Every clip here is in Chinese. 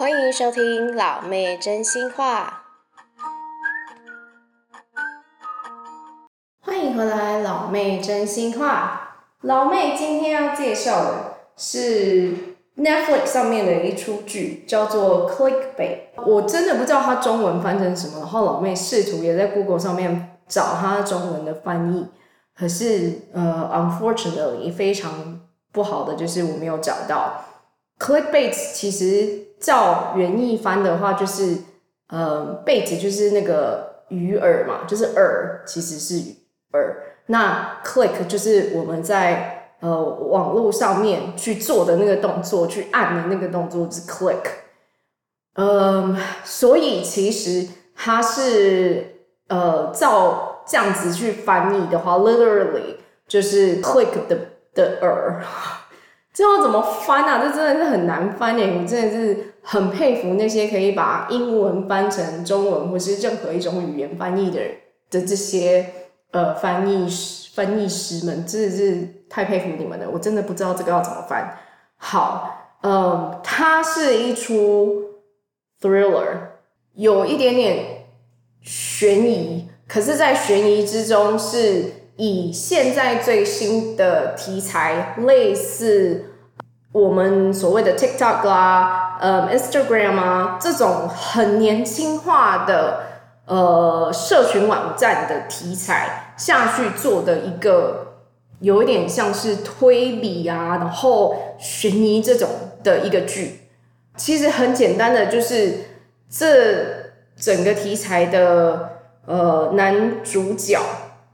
欢迎收听老妹真心话。欢迎回来，老妹真心话。老妹今天要介绍的是 Netflix 上面的一出剧，叫做《Clickbait》。我真的不知道它中文翻成什么，然后老妹试图也在 Google 上面找它中文的翻译，可是呃，unfortunately 非常不好的就是我没有找到。Clickbait 其实照原意翻的话，就是呃，bait 就是那个鱼饵嘛，就是饵其实是饵。那 click 就是我们在呃网络上面去做的那个动作，去按的那个动作是 click。嗯，所以其实它是呃照这样子去翻译的话，literally 就是 click 的的饵。这要怎么翻啊？这真的是很难翻耶！我真的是很佩服那些可以把英文翻成中文，或是任何一种语言翻译的人的这些呃翻译师、翻译师们，真的是太佩服你们了。我真的不知道这个要怎么翻。好，嗯，它是一出 thriller，有一点点悬疑，可是，在悬疑之中是。以现在最新的题材，类似我们所谓的 TikTok 啦、呃、Instagram 啊这种很年轻化的呃社群网站的题材下去做的一个，有一点像是推理啊，然后悬疑这种的一个剧。其实很简单的，就是这整个题材的呃男主角。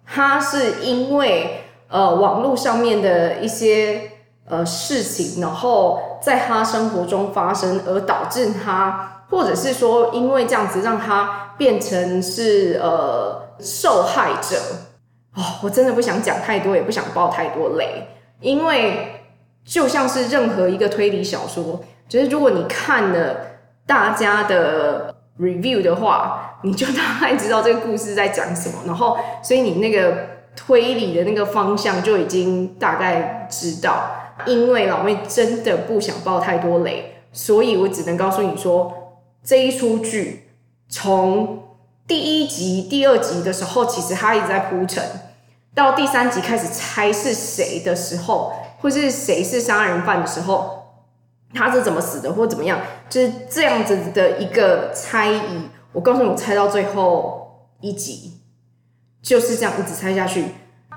他是因为呃网络上面的一些呃事情，然后在他生活中发生，而导致他，或者是说因为这样子让他变成是呃受害者。哦，我真的不想讲太多，也不想爆太多雷，因为就像是任何一个推理小说，就是如果你看了大家的。review 的话，你就大概知道这个故事在讲什么，然后所以你那个推理的那个方向就已经大概知道。因为老妹真的不想爆太多雷，所以我只能告诉你说，这一出剧从第一集、第二集的时候，其实他一直在铺陈，到第三集开始猜是谁的时候，或是谁是杀人犯的时候。他是怎么死的，或怎么样，就是这样子的一个猜疑。我告诉你，我猜到最后一集就是这样，一直猜下去。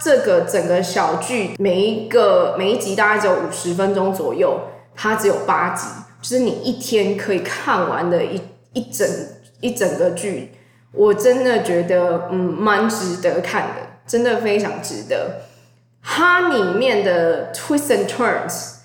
这个整个小剧每一个每一集大概只有五十分钟左右，它只有八集，就是你一天可以看完的一一整一整个剧。我真的觉得，嗯，蛮值得看的，真的非常值得。它里面的 twists and turns。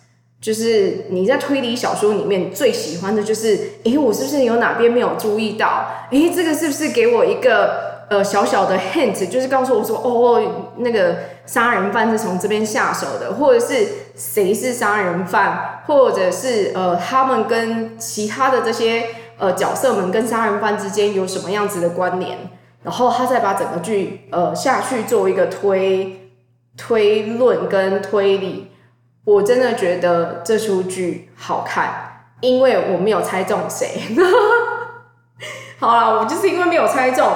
就是你在推理小说里面最喜欢的就是，诶，我是不是有哪边没有注意到？诶，这个是不是给我一个呃小小的 hint，就是告诉我说，哦，那个杀人犯是从这边下手的，或者是谁是杀人犯，或者是呃他们跟其他的这些呃角色们跟杀人犯之间有什么样子的关联？然后他再把整个剧呃下去做一个推推论跟推理。我真的觉得这出剧好看，因为我没有猜中谁。好啦，我就是因为没有猜中，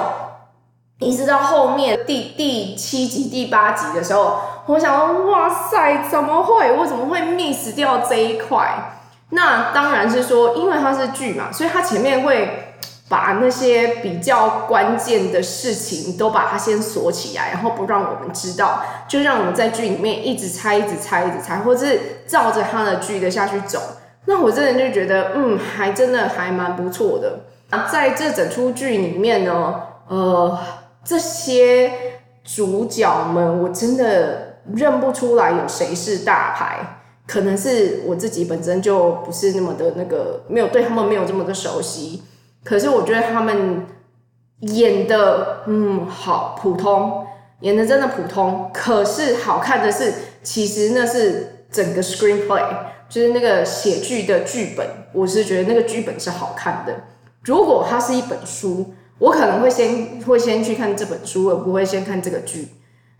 一直到后面第第七集、第八集的时候，我想说，哇塞，怎么会？我怎么会 miss 掉这一块？那当然是说，因为它是剧嘛，所以它前面会。把那些比较关键的事情都把它先锁起来，然后不让我们知道，就让我们在剧里面一直猜、一直猜、一直猜，或者是照着他的剧的下去走。那我真的就觉得，嗯，还真的还蛮不错的。在这整出剧里面呢，呃，这些主角们我真的认不出来有谁是大牌，可能是我自己本身就不是那么的那个，没有对他们没有这么的熟悉。可是我觉得他们演的嗯好普通，演的真的普通。可是好看的是，其实那是整个 screenplay，就是那个写剧的剧本。我是觉得那个剧本是好看的。如果它是一本书，我可能会先会先去看这本书，而不会先看这个剧，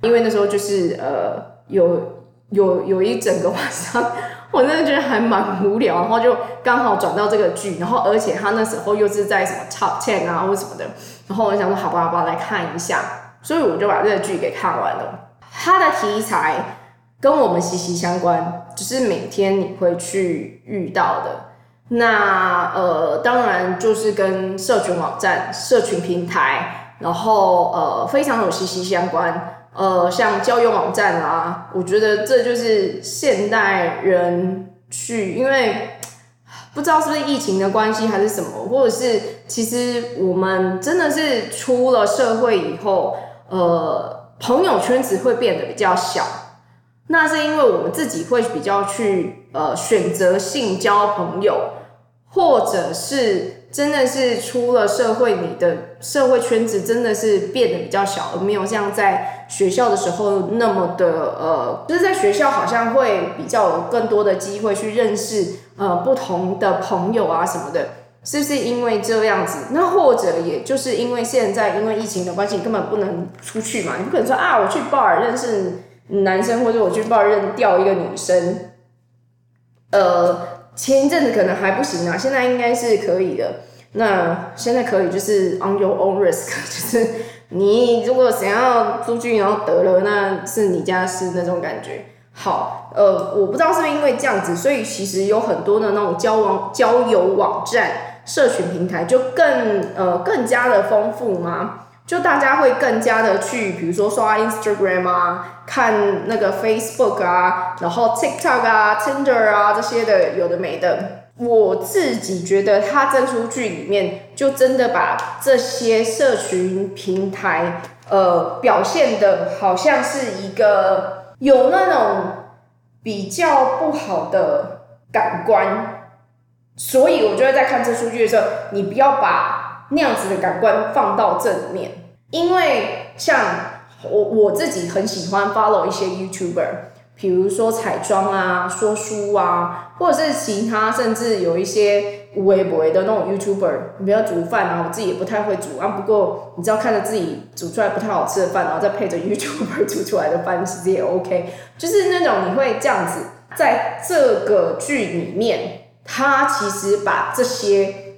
因为那时候就是呃有有有一整个晚上我真的觉得还蛮无聊，然后就刚好转到这个剧，然后而且他那时候又是在什么 Top Ten 啊或什么的，然后我想说好吧好吧来看一下，所以我就把这个剧给看完了。它的题材跟我们息息相关，就是每天你会去遇到的。那呃，当然就是跟社群网站、社群平台，然后呃非常有息息相关。呃，像交友网站啊，我觉得这就是现代人去，因为不知道是不是疫情的关系还是什么，或者是其实我们真的是出了社会以后，呃，朋友圈子会变得比较小。那是因为我们自己会比较去呃选择性交朋友，或者是。真的是出了社会，你的社会圈子真的是变得比较小，而没有像在学校的时候那么的呃，就是在学校好像会比较有更多的机会去认识呃不同的朋友啊什么的，是不是因为这样子？那或者也就是因为现在因为疫情的关系，你根本不能出去嘛，你不可能说啊我去 bar 认识男生，或者我去 bar 认钓一个女生，呃。前一阵子可能还不行啊，现在应该是可以的。那现在可以就是 on your own risk，就是你如果想要出去然后得了，那是你家事那种感觉。好，呃，我不知道是不是因为这样子，所以其实有很多的那种交往交友网站、社群平台就更呃更加的丰富吗？就大家会更加的去，比如说刷 Instagram 啊，看那个 Facebook 啊，然后 TikTok 啊、Tinder 啊这些的有的没的。我自己觉得他这出剧里面就真的把这些社群平台，呃，表现的好像是一个有那种比较不好的感官，所以我觉得在看这出剧的时候，你不要把。那样子的感官放到正面，因为像我我自己很喜欢 follow 一些 YouTuber，比如说彩妆啊、说书啊，或者是其他，甚至有一些无微博的那种 YouTuber，你不要煮饭啊，我自己也不太会煮啊。不过你知道，看着自己煮出来不太好吃的饭，然后再配着 YouTuber 煮出来的饭，其实也 OK。就是那种你会这样子，在这个剧里面，他其实把这些。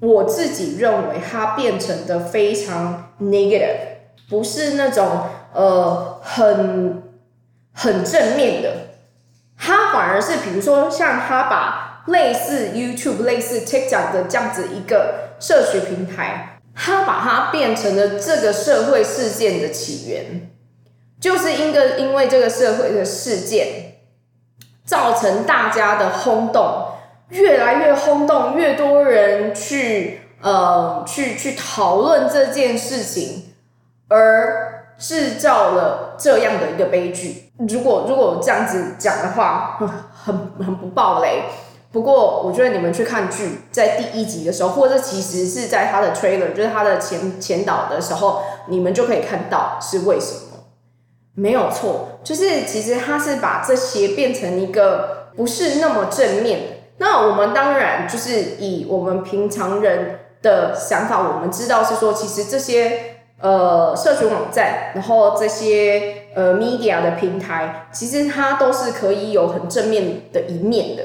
我自己认为它变成的非常 negative，不是那种呃很很正面的，它反而是比如说像他把类似 YouTube、类似 TikTok 的这样子一个社群平台，它把它变成了这个社会事件的起源，就是因个因为这个社会的事件造成大家的轰动。越来越轰动，越多人去呃去去讨论这件事情，而制造了这样的一个悲剧。如果如果这样子讲的话，很很不爆雷。不过我觉得你们去看剧，在第一集的时候，或者其实是在他的 trailer，就是他的前前导的时候，你们就可以看到是为什么。没有错，就是其实他是把这些变成一个不是那么正面。那我们当然就是以我们平常人的想法，我们知道是说，其实这些呃社群网站，然后这些呃 media 的平台，其实它都是可以有很正面的一面的，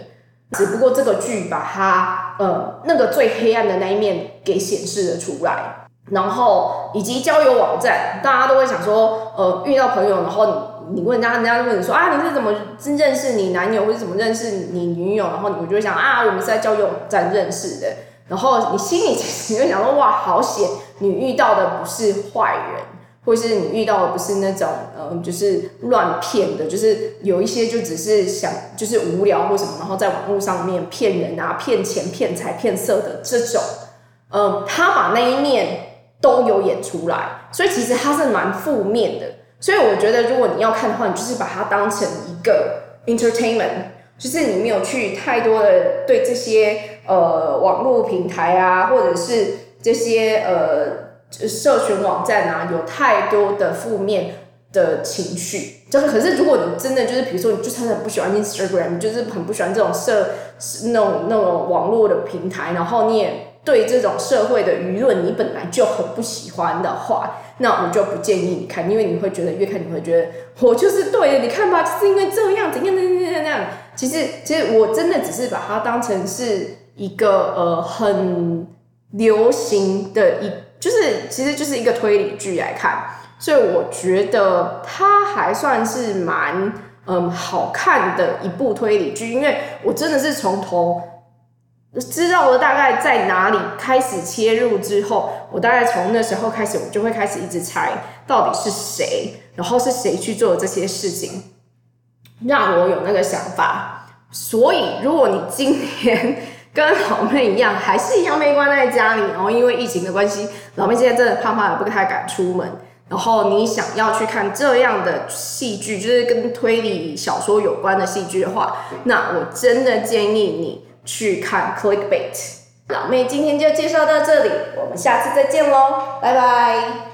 只不过这个剧把它呃那个最黑暗的那一面给显示了出来。然后以及交友网站，大家都会想说，呃，遇到朋友，然后你你问人家，人家问你说啊，你是怎么认识你男友，或者怎么认识你女友？然后我就会想啊，我们是在交友站认识的。然后你心里其实会想说，哇，好险，你遇到的不是坏人，或是你遇到的不是那种呃，就是乱骗的，就是有一些就只是想就是无聊或什么，然后在网络上面骗人啊、骗钱、骗财、骗色的这种。嗯，他把那一面。都有演出来，所以其实他是蛮负面的。所以我觉得，如果你要看的话，你就是把它当成一个 entertainment，就是你没有去太多的对这些呃网络平台啊，或者是这些呃社群网站啊，有太多的负面的情绪。就是，可是如果你真的就是，比如说，你就真的不喜欢 Instagram，就是很不喜欢这种社那种那种网络的平台，然后你也。对这种社会的舆论，你本来就很不喜欢的话，那我就不建议你看，因为你会觉得越看你会觉得我就是对的，你看吧，就是因为这样，怎样怎样怎样怎样。其实，其实我真的只是把它当成是一个呃很流行的一，就是其实就是一个推理剧来看，所以我觉得它还算是蛮嗯好看的一部推理剧，因为我真的是从头知道了大概在哪里开始切入之后，我大概从那时候开始，我就会开始一直猜到底是谁，然后是谁去做这些事情。让我有那个想法，所以如果你今天跟老妹一样，还是一样被关在家里，然后因为疫情的关系，老妹现在真的怕怕的，不太敢出门。然后你想要去看这样的戏剧，就是跟推理小说有关的戏剧的话，那我真的建议你去看《Clickbait》。老妹今天就介绍到这里，我们下次再见喽，拜拜。